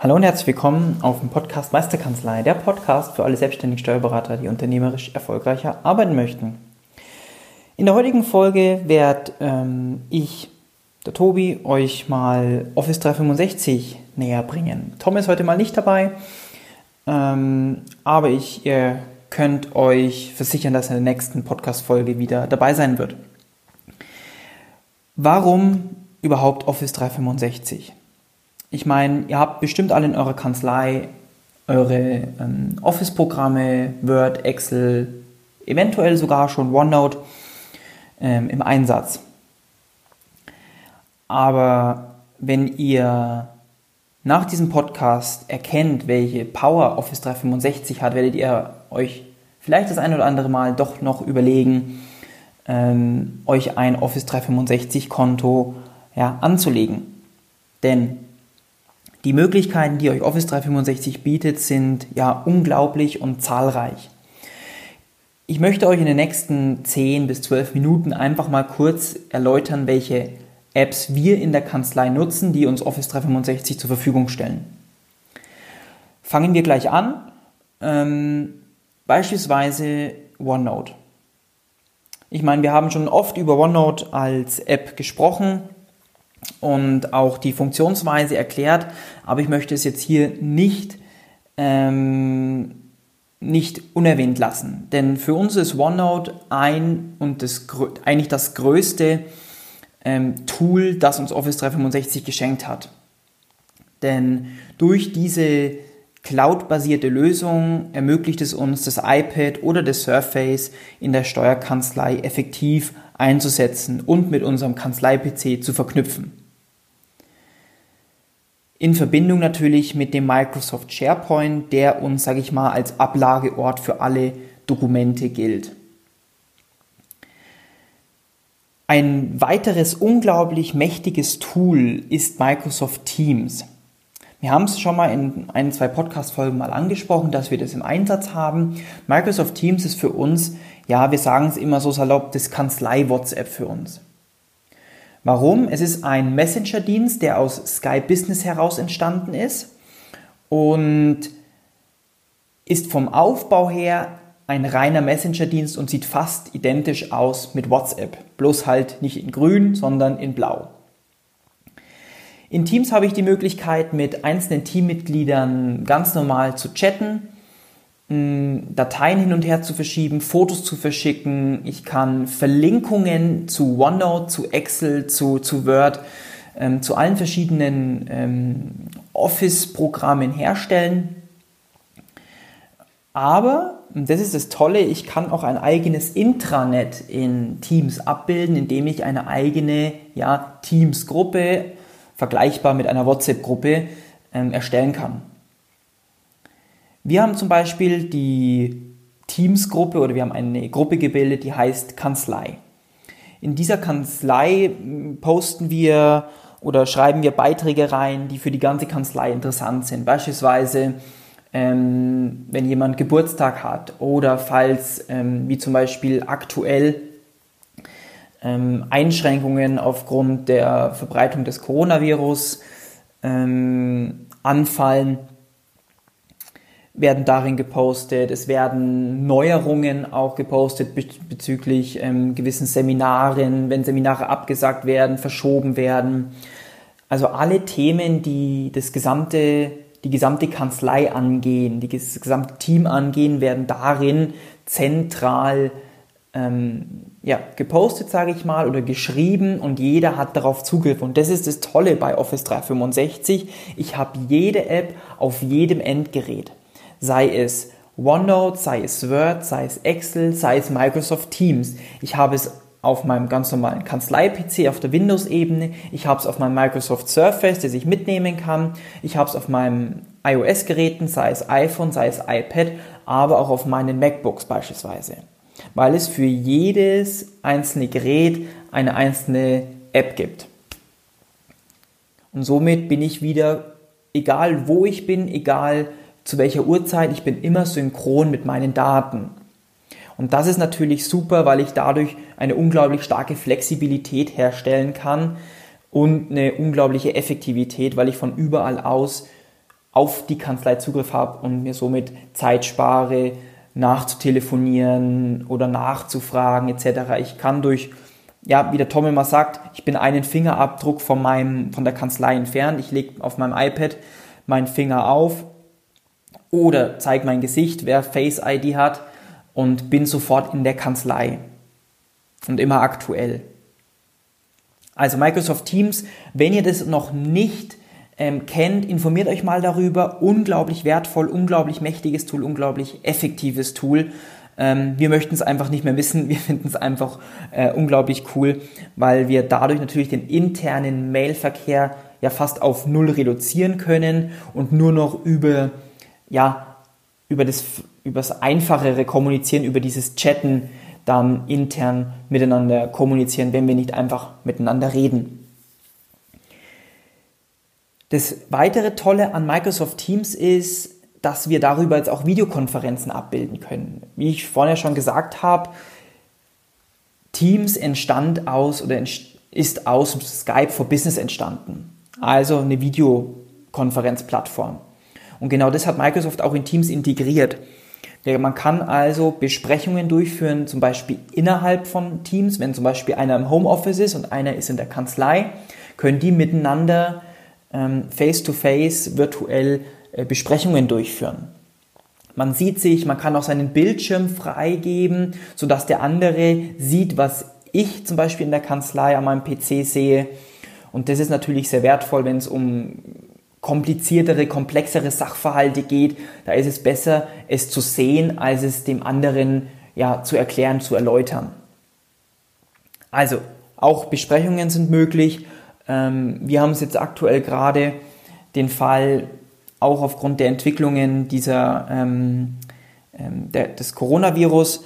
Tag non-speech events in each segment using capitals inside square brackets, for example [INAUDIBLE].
Hallo und herzlich willkommen auf dem Podcast Meisterkanzlei, der Podcast für alle selbstständigen Steuerberater, die unternehmerisch erfolgreicher arbeiten möchten. In der heutigen Folge werde ähm, ich, der Tobi, euch mal Office 365 näher bringen. Tom ist heute mal nicht dabei, ähm, aber ich, ihr könnt euch versichern, dass er in der nächsten Podcast-Folge wieder dabei sein wird. Warum überhaupt Office 365? Ich meine, ihr habt bestimmt alle in eurer Kanzlei eure ähm, Office-Programme, Word, Excel, eventuell sogar schon OneNote ähm, im Einsatz. Aber wenn ihr nach diesem Podcast erkennt, welche Power Office 365 hat, werdet ihr euch vielleicht das ein oder andere Mal doch noch überlegen, ähm, euch ein Office 365 Konto ja, anzulegen. Denn die Möglichkeiten, die euch Office 365 bietet, sind ja unglaublich und zahlreich. Ich möchte euch in den nächsten 10 bis 12 Minuten einfach mal kurz erläutern, welche Apps wir in der Kanzlei nutzen, die uns Office 365 zur Verfügung stellen. Fangen wir gleich an. Ähm, beispielsweise OneNote. Ich meine, wir haben schon oft über OneNote als App gesprochen und auch die Funktionsweise erklärt, aber ich möchte es jetzt hier nicht, ähm, nicht unerwähnt lassen. Denn für uns ist OneNote ein und das, eigentlich das größte ähm, Tool, das uns Office 365 geschenkt hat. Denn durch diese Cloud-basierte Lösung ermöglicht es uns, das iPad oder das Surface in der Steuerkanzlei effektiv einzusetzen und mit unserem Kanzlei-PC zu verknüpfen. In Verbindung natürlich mit dem Microsoft SharePoint, der uns, sage ich mal, als Ablageort für alle Dokumente gilt. Ein weiteres unglaublich mächtiges Tool ist Microsoft Teams. Wir haben es schon mal in ein, zwei Podcast-Folgen mal angesprochen, dass wir das im Einsatz haben. Microsoft Teams ist für uns, ja, wir sagen es immer so salopp, das Kanzlei-WhatsApp für uns. Warum? Es ist ein Messenger-Dienst, der aus Sky Business heraus entstanden ist und ist vom Aufbau her ein reiner Messenger-Dienst und sieht fast identisch aus mit WhatsApp. Bloß halt nicht in grün, sondern in blau. In Teams habe ich die Möglichkeit, mit einzelnen Teammitgliedern ganz normal zu chatten, Dateien hin und her zu verschieben, Fotos zu verschicken. Ich kann Verlinkungen zu OneNote, zu Excel, zu, zu Word, ähm, zu allen verschiedenen ähm, Office-Programmen herstellen. Aber und das ist das Tolle, ich kann auch ein eigenes Intranet in Teams abbilden, indem ich eine eigene ja, Teams-Gruppe, vergleichbar mit einer WhatsApp-Gruppe, ähm, erstellen kann. Wir haben zum Beispiel die Teams-Gruppe oder wir haben eine Gruppe gebildet, die heißt Kanzlei. In dieser Kanzlei posten wir oder schreiben wir Beiträge rein, die für die ganze Kanzlei interessant sind. Beispielsweise ähm, wenn jemand Geburtstag hat oder falls, ähm, wie zum Beispiel aktuell, ähm, Einschränkungen aufgrund der Verbreitung des Coronavirus ähm, anfallen, werden darin gepostet. Es werden Neuerungen auch gepostet bezüglich ähm, gewissen Seminaren, wenn Seminare abgesagt werden, verschoben werden. Also alle Themen, die das gesamte die gesamte Kanzlei angehen, die, das gesamte Team angehen, werden darin zentral ähm, ja, gepostet, sage ich mal, oder geschrieben und jeder hat darauf Zugriff. Und das ist das Tolle bei Office 365. Ich habe jede App auf jedem Endgerät. Sei es OneNote, sei es Word, sei es Excel, sei es Microsoft Teams. Ich habe es auf meinem ganz normalen Kanzlei-PC auf der Windows-Ebene, ich habe es auf meinem Microsoft Surface, das ich mitnehmen kann, ich habe es auf meinen iOS-Geräten, sei es iPhone, sei es iPad, aber auch auf meinen MacBooks beispielsweise, weil es für jedes einzelne Gerät eine einzelne App gibt. Und somit bin ich wieder, egal wo ich bin, egal zu welcher Uhrzeit, ich bin immer synchron mit meinen Daten. Und das ist natürlich super, weil ich dadurch eine unglaublich starke Flexibilität herstellen kann und eine unglaubliche Effektivität, weil ich von überall aus auf die Kanzlei Zugriff habe und mir somit Zeit spare, nachzutelefonieren oder nachzufragen etc. Ich kann durch, ja, wie der Tom immer sagt, ich bin einen Fingerabdruck von, meinem, von der Kanzlei entfernt. Ich lege auf meinem iPad meinen Finger auf oder zeige mein Gesicht, wer Face ID hat und bin sofort in der Kanzlei und immer aktuell. Also Microsoft Teams, wenn ihr das noch nicht ähm, kennt, informiert euch mal darüber. Unglaublich wertvoll, unglaublich mächtiges Tool, unglaublich effektives Tool. Ähm, wir möchten es einfach nicht mehr wissen. [LAUGHS] Wir finden es einfach äh, unglaublich cool, weil wir dadurch natürlich den internen Mailverkehr ja fast auf null reduzieren können und nur noch über ja über das, über das einfachere Kommunizieren, über dieses Chatten dann intern miteinander kommunizieren, wenn wir nicht einfach miteinander reden. Das weitere Tolle an Microsoft Teams ist, dass wir darüber jetzt auch Videokonferenzen abbilden können. Wie ich vorhin ja schon gesagt habe, Teams entstand aus oder ist aus Skype for Business entstanden. Also eine Videokonferenzplattform. Und genau das hat Microsoft auch in Teams integriert. Man kann also Besprechungen durchführen, zum Beispiel innerhalb von Teams, wenn zum Beispiel einer im Homeoffice ist und einer ist in der Kanzlei, können die miteinander face-to-face ähm, -face, virtuell äh, Besprechungen durchführen. Man sieht sich, man kann auch seinen Bildschirm freigeben, sodass der andere sieht, was ich zum Beispiel in der Kanzlei an meinem PC sehe. Und das ist natürlich sehr wertvoll, wenn es um kompliziertere, komplexere Sachverhalte geht, da ist es besser, es zu sehen, als es dem anderen ja, zu erklären, zu erläutern. Also, auch Besprechungen sind möglich. Ähm, wir haben es jetzt aktuell gerade den Fall, auch aufgrund der Entwicklungen dieser, ähm, ähm, der, des Coronavirus,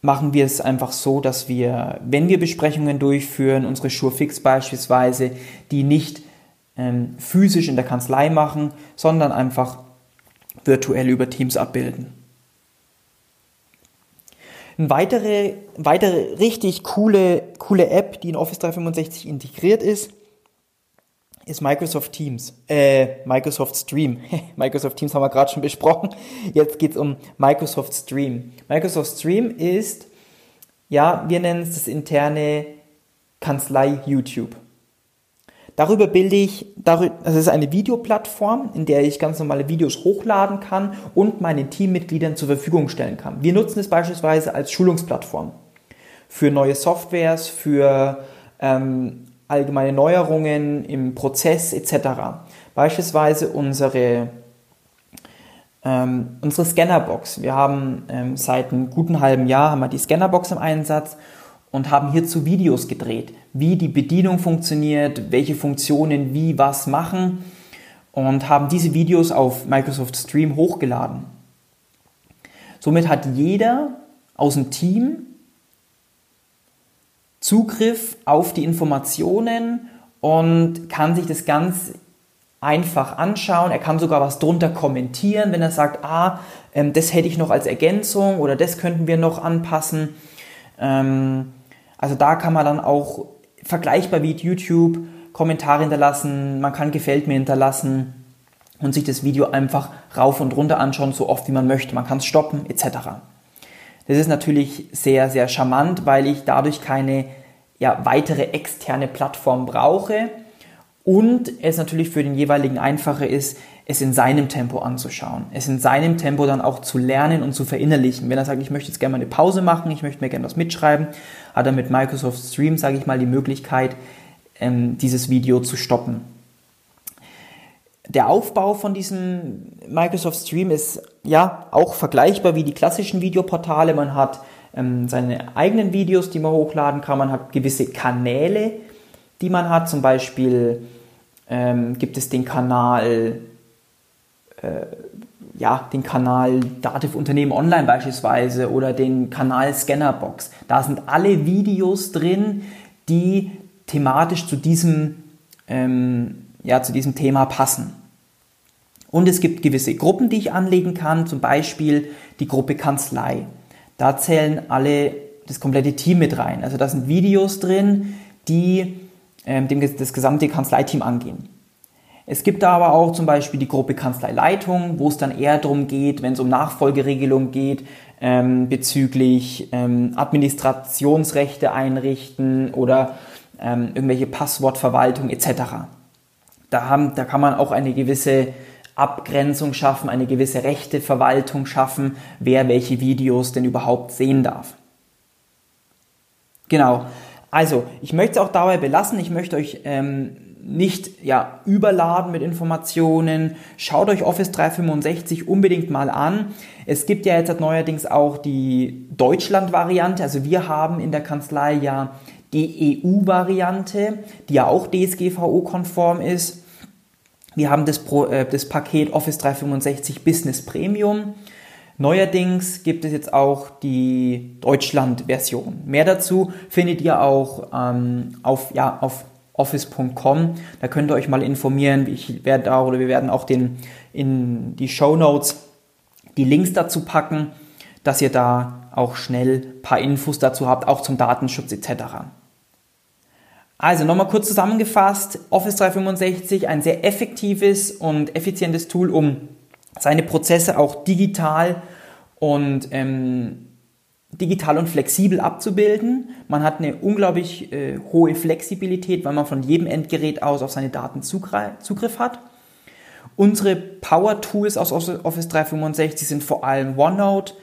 machen wir es einfach so, dass wir, wenn wir Besprechungen durchführen, unsere Surefix beispielsweise, die nicht ähm, physisch in der Kanzlei machen, sondern einfach virtuell über Teams abbilden. Eine weitere, weitere richtig coole, coole App, die in Office 365 integriert ist, ist Microsoft Teams, äh, Microsoft Stream. [LAUGHS] Microsoft Teams haben wir gerade schon besprochen. Jetzt geht es um Microsoft Stream. Microsoft Stream ist, ja, wir nennen es das interne Kanzlei YouTube. Darüber bilde ich, das ist eine Videoplattform, in der ich ganz normale Videos hochladen kann und meinen Teammitgliedern zur Verfügung stellen kann. Wir nutzen es beispielsweise als Schulungsplattform für neue Softwares, für ähm, allgemeine Neuerungen im Prozess etc. Beispielsweise unsere, ähm, unsere Scannerbox. Wir haben ähm, seit einem guten halben Jahr haben wir die Scannerbox im Einsatz und haben hierzu Videos gedreht, wie die Bedienung funktioniert, welche Funktionen wie was machen und haben diese Videos auf Microsoft Stream hochgeladen. Somit hat jeder aus dem Team Zugriff auf die Informationen und kann sich das ganz einfach anschauen. Er kann sogar was drunter kommentieren, wenn er sagt, ah, ähm, das hätte ich noch als Ergänzung oder das könnten wir noch anpassen. Ähm, also da kann man dann auch vergleichbar wie YouTube Kommentare hinterlassen, man kann Gefällt mir hinterlassen und sich das Video einfach rauf und runter anschauen, so oft wie man möchte. Man kann es stoppen etc. Das ist natürlich sehr, sehr charmant, weil ich dadurch keine ja, weitere externe Plattform brauche und es natürlich für den jeweiligen einfacher ist, es in seinem Tempo anzuschauen, es in seinem Tempo dann auch zu lernen und zu verinnerlichen. Wenn er sagt, ich möchte jetzt gerne mal eine Pause machen, ich möchte mir gerne was mitschreiben, hat er mit Microsoft Stream, sage ich mal, die Möglichkeit, ähm, dieses Video zu stoppen. Der Aufbau von diesem Microsoft Stream ist ja auch vergleichbar wie die klassischen Videoportale. Man hat ähm, seine eigenen Videos, die man hochladen kann. Man hat gewisse Kanäle, die man hat. Zum Beispiel ähm, gibt es den Kanal, ja, den Kanal Dativ Unternehmen Online beispielsweise oder den Kanal Scannerbox. Da sind alle Videos drin, die thematisch zu diesem, ähm, ja, zu diesem Thema passen. Und es gibt gewisse Gruppen, die ich anlegen kann, zum Beispiel die Gruppe Kanzlei. Da zählen alle, das komplette Team mit rein. Also da sind Videos drin, die ähm, dem, das gesamte Kanzleiteam angehen. Es gibt da aber auch zum Beispiel die Gruppe Kanzleileitung, wo es dann eher darum geht, wenn es um Nachfolgeregelungen geht, ähm, bezüglich ähm, Administrationsrechte einrichten oder ähm, irgendwelche Passwortverwaltung etc. Da, haben, da kann man auch eine gewisse Abgrenzung schaffen, eine gewisse Rechteverwaltung schaffen, wer welche Videos denn überhaupt sehen darf. Genau. Also, ich möchte es auch dabei belassen. Ich möchte euch ähm, nicht ja, überladen mit Informationen. Schaut euch Office 365 unbedingt mal an. Es gibt ja jetzt neuerdings auch die Deutschland-Variante. Also wir haben in der Kanzlei ja die EU-Variante, die ja auch DSGVO-konform ist. Wir haben das, Pro, äh, das Paket Office 365 Business Premium. Neuerdings gibt es jetzt auch die Deutschland-Version. Mehr dazu findet ihr auch ähm, auf, ja, auf office.com. Da könnt ihr euch mal informieren. Ich werde da oder wir werden auch den, in die Show Notes die Links dazu packen, dass ihr da auch schnell ein paar Infos dazu habt, auch zum Datenschutz etc. Also nochmal kurz zusammengefasst, Office 365 ein sehr effektives und effizientes Tool, um seine Prozesse auch digital und ähm, digital und flexibel abzubilden. Man hat eine unglaublich äh, hohe Flexibilität, weil man von jedem Endgerät aus auf seine Daten Zugriff hat. Unsere Power Tools aus Office 365 sind vor allem OneNote,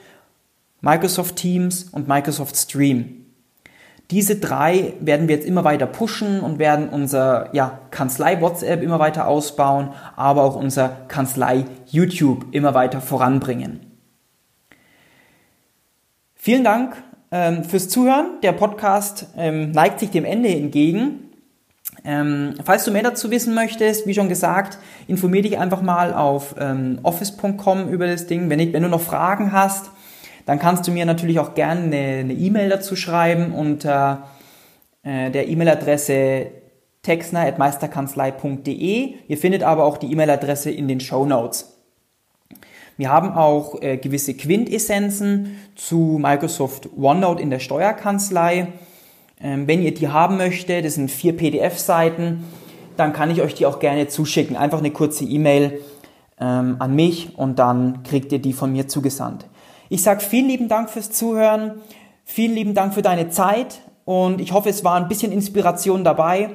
Microsoft Teams und Microsoft Stream. Diese drei werden wir jetzt immer weiter pushen und werden unser ja, Kanzlei WhatsApp immer weiter ausbauen, aber auch unser Kanzlei YouTube immer weiter voranbringen. Vielen Dank ähm, fürs Zuhören. Der Podcast ähm, neigt sich dem Ende entgegen. Ähm, falls du mehr dazu wissen möchtest, wie schon gesagt, informier dich einfach mal auf ähm, office.com über das Ding. Wenn, ich, wenn du noch Fragen hast, dann kannst du mir natürlich auch gerne eine E-Mail e dazu schreiben unter äh, der E-Mail-Adresse texner.meisterkanzlei.de. Ihr findet aber auch die E-Mail-Adresse in den Show Notes. Wir haben auch äh, gewisse Quintessenzen zu Microsoft OneNote in der Steuerkanzlei. Ähm, wenn ihr die haben möchtet, das sind vier PDF-Seiten, dann kann ich euch die auch gerne zuschicken. Einfach eine kurze E-Mail ähm, an mich und dann kriegt ihr die von mir zugesandt. Ich sage vielen lieben Dank fürs Zuhören, vielen lieben Dank für deine Zeit und ich hoffe, es war ein bisschen Inspiration dabei.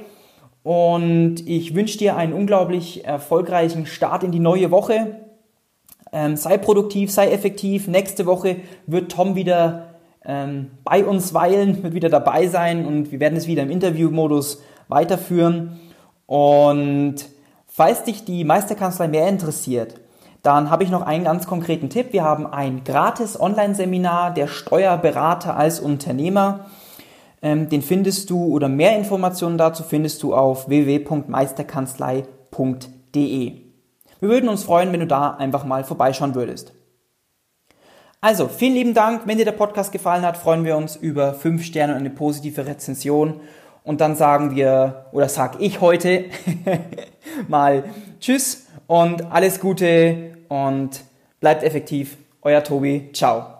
Und ich wünsche dir einen unglaublich erfolgreichen Start in die neue Woche. Ähm, sei produktiv, sei effektiv. Nächste Woche wird Tom wieder ähm, bei uns weilen, wird wieder dabei sein und wir werden es wieder im Interviewmodus weiterführen. Und falls dich die Meisterkanzlei mehr interessiert, dann habe ich noch einen ganz konkreten Tipp. Wir haben ein gratis Online-Seminar der Steuerberater als Unternehmer. Ähm, den findest du oder mehr Informationen dazu findest du auf www.meisterkanzlei.de. Wir würden uns freuen, wenn du da einfach mal vorbeischauen würdest. Also, vielen lieben Dank. Wenn dir der Podcast gefallen hat, freuen wir uns über 5 Sterne und eine positive Rezension. Und dann sagen wir, oder sag ich heute [LAUGHS] mal Tschüss und alles Gute und bleibt effektiv. Euer Tobi. Ciao.